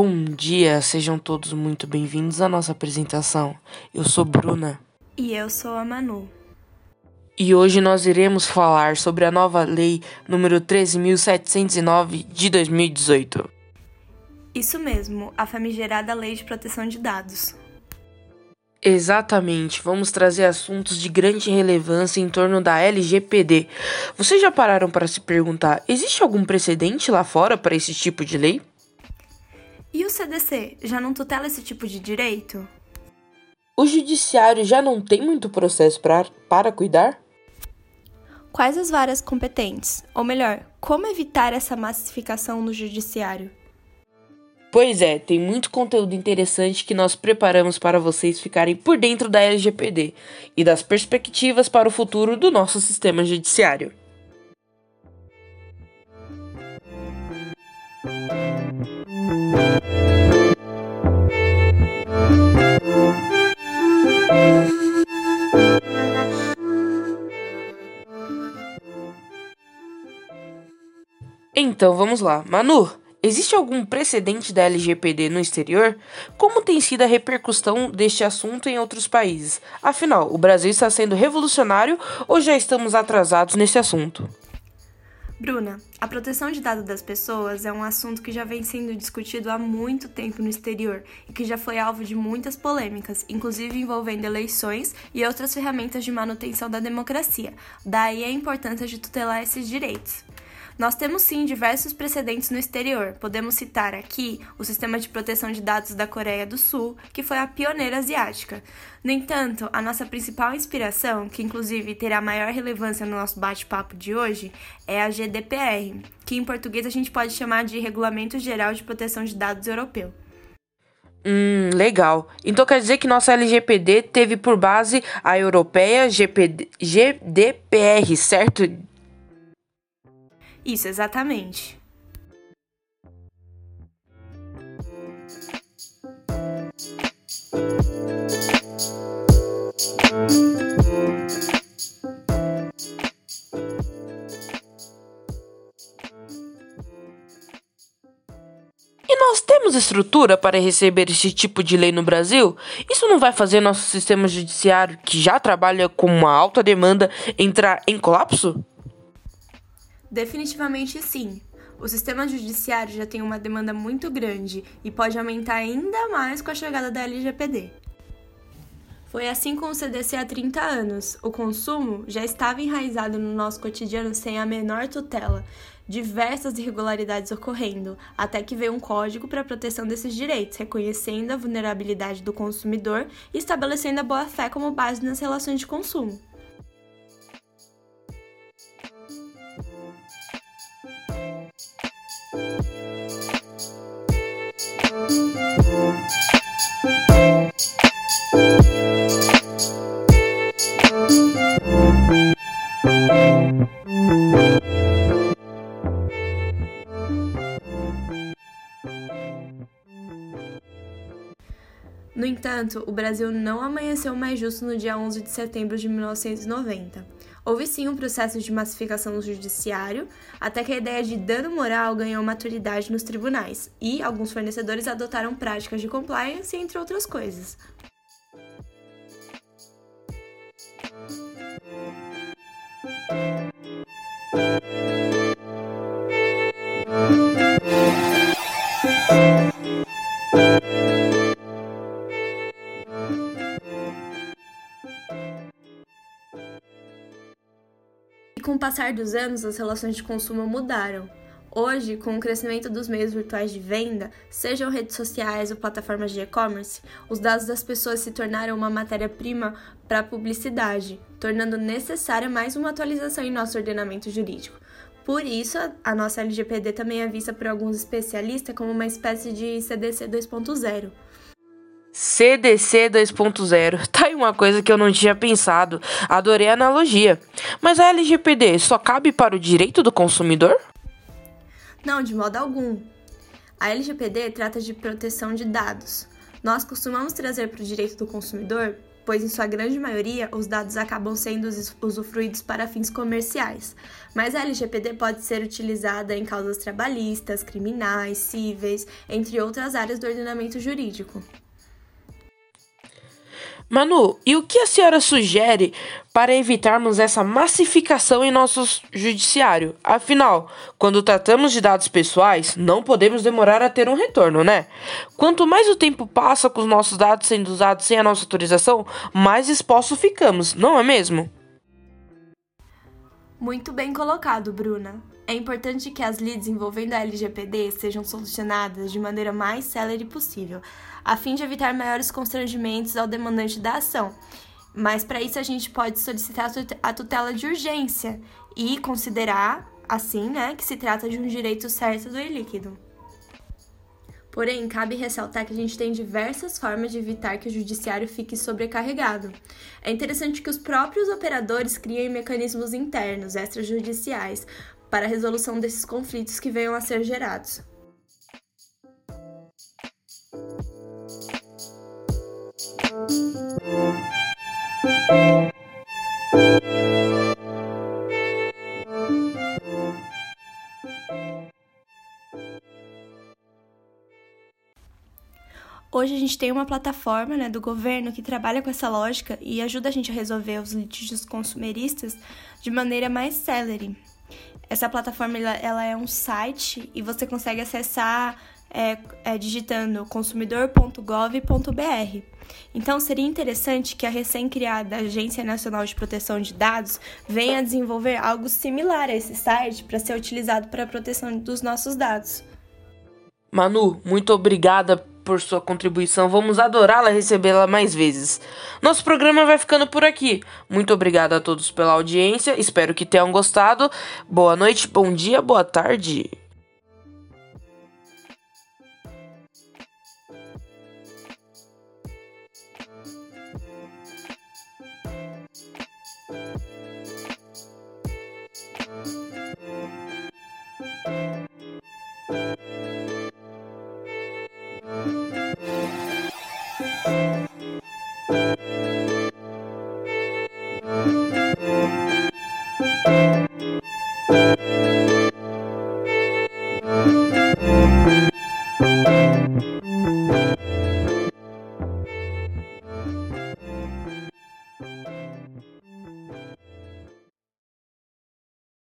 Bom dia, sejam todos muito bem-vindos à nossa apresentação. Eu sou Bruna. E eu sou a Manu. E hoje nós iremos falar sobre a nova lei número 13.709 de 2018. Isso mesmo, a famigerada Lei de Proteção de Dados. Exatamente, vamos trazer assuntos de grande relevância em torno da LGPD. Vocês já pararam para se perguntar: existe algum precedente lá fora para esse tipo de lei? E o CDC já não tutela esse tipo de direito? O judiciário já não tem muito processo pra, para cuidar? Quais as várias competentes? Ou melhor, como evitar essa massificação no judiciário? Pois é, tem muito conteúdo interessante que nós preparamos para vocês ficarem por dentro da LGPD e das perspectivas para o futuro do nosso sistema judiciário. Então vamos lá. Manu, existe algum precedente da LGPD no exterior? Como tem sido a repercussão deste assunto em outros países? Afinal, o Brasil está sendo revolucionário ou já estamos atrasados nesse assunto? Bruna, a proteção de dados das pessoas é um assunto que já vem sendo discutido há muito tempo no exterior e que já foi alvo de muitas polêmicas, inclusive envolvendo eleições e outras ferramentas de manutenção da democracia. Daí a importância de tutelar esses direitos. Nós temos sim diversos precedentes no exterior. Podemos citar aqui o Sistema de Proteção de Dados da Coreia do Sul, que foi a pioneira asiática. No entanto, a nossa principal inspiração, que inclusive terá maior relevância no nosso bate-papo de hoje, é a GDPR, que em português a gente pode chamar de Regulamento Geral de Proteção de Dados Europeu. Hum, legal. Então quer dizer que nossa LGPD teve por base a europeia GPD, GDPR, certo? Isso, exatamente. E nós temos estrutura para receber esse tipo de lei no Brasil? Isso não vai fazer nosso sistema judiciário, que já trabalha com uma alta demanda, entrar em colapso? Definitivamente sim. O sistema judiciário já tem uma demanda muito grande e pode aumentar ainda mais com a chegada da LGPD. Foi assim com o CDC há 30 anos. O consumo já estava enraizado no nosso cotidiano sem a menor tutela, diversas irregularidades ocorrendo, até que veio um código para a proteção desses direitos, reconhecendo a vulnerabilidade do consumidor e estabelecendo a boa-fé como base nas relações de consumo. No entanto, o Brasil não amanheceu mais justo no dia 11 de setembro de 1990. Houve sim um processo de massificação no judiciário, até que a ideia de dano moral ganhou maturidade nos tribunais, e alguns fornecedores adotaram práticas de compliance, entre outras coisas. E com o passar dos anos, as relações de consumo mudaram. Hoje, com o crescimento dos meios virtuais de venda, sejam redes sociais ou plataformas de e-commerce, os dados das pessoas se tornaram uma matéria-prima para a publicidade, tornando necessária mais uma atualização em nosso ordenamento jurídico. Por isso, a nossa LGPD também é vista por alguns especialistas como uma espécie de CDC 2.0. CDC 2.0. Tá aí uma coisa que eu não tinha pensado. Adorei a analogia. Mas a LGPD só cabe para o direito do consumidor? Não, de modo algum. A LGPD trata de proteção de dados. Nós costumamos trazer para o direito do consumidor pois em sua grande maioria os dados acabam sendo usufruídos para fins comerciais. Mas a LGPD pode ser utilizada em causas trabalhistas, criminais, cíveis, entre outras áreas do ordenamento jurídico. Manu, e o que a senhora sugere para evitarmos essa massificação em nosso judiciário? Afinal, quando tratamos de dados pessoais, não podemos demorar a ter um retorno, né? Quanto mais o tempo passa com os nossos dados sendo usados sem a nossa autorização, mais expostos ficamos, não é mesmo? Muito bem colocado, Bruna. É importante que as leads envolvendo a LGPD sejam solucionadas de maneira mais célere possível, a fim de evitar maiores constrangimentos ao demandante da ação. Mas para isso a gente pode solicitar a tutela de urgência e considerar, assim, né, que se trata de um direito certo do ilíquido. Porém, cabe ressaltar que a gente tem diversas formas de evitar que o judiciário fique sobrecarregado. É interessante que os próprios operadores criem mecanismos internos, extrajudiciais, para a resolução desses conflitos que venham a ser gerados. Hoje a gente tem uma plataforma né, do governo que trabalha com essa lógica e ajuda a gente a resolver os litígios consumeristas de maneira mais célere. Essa plataforma ela, é um site e você consegue acessar é, é, digitando consumidor.gov.br. Então, seria interessante que a recém-criada Agência Nacional de Proteção de Dados venha a desenvolver algo similar a esse site para ser utilizado para a proteção dos nossos dados. Manu, muito obrigada por sua contribuição. Vamos adorá-la recebê-la mais vezes. Nosso programa vai ficando por aqui. Muito obrigado a todos pela audiência. Espero que tenham gostado. Boa noite, bom dia, boa tarde.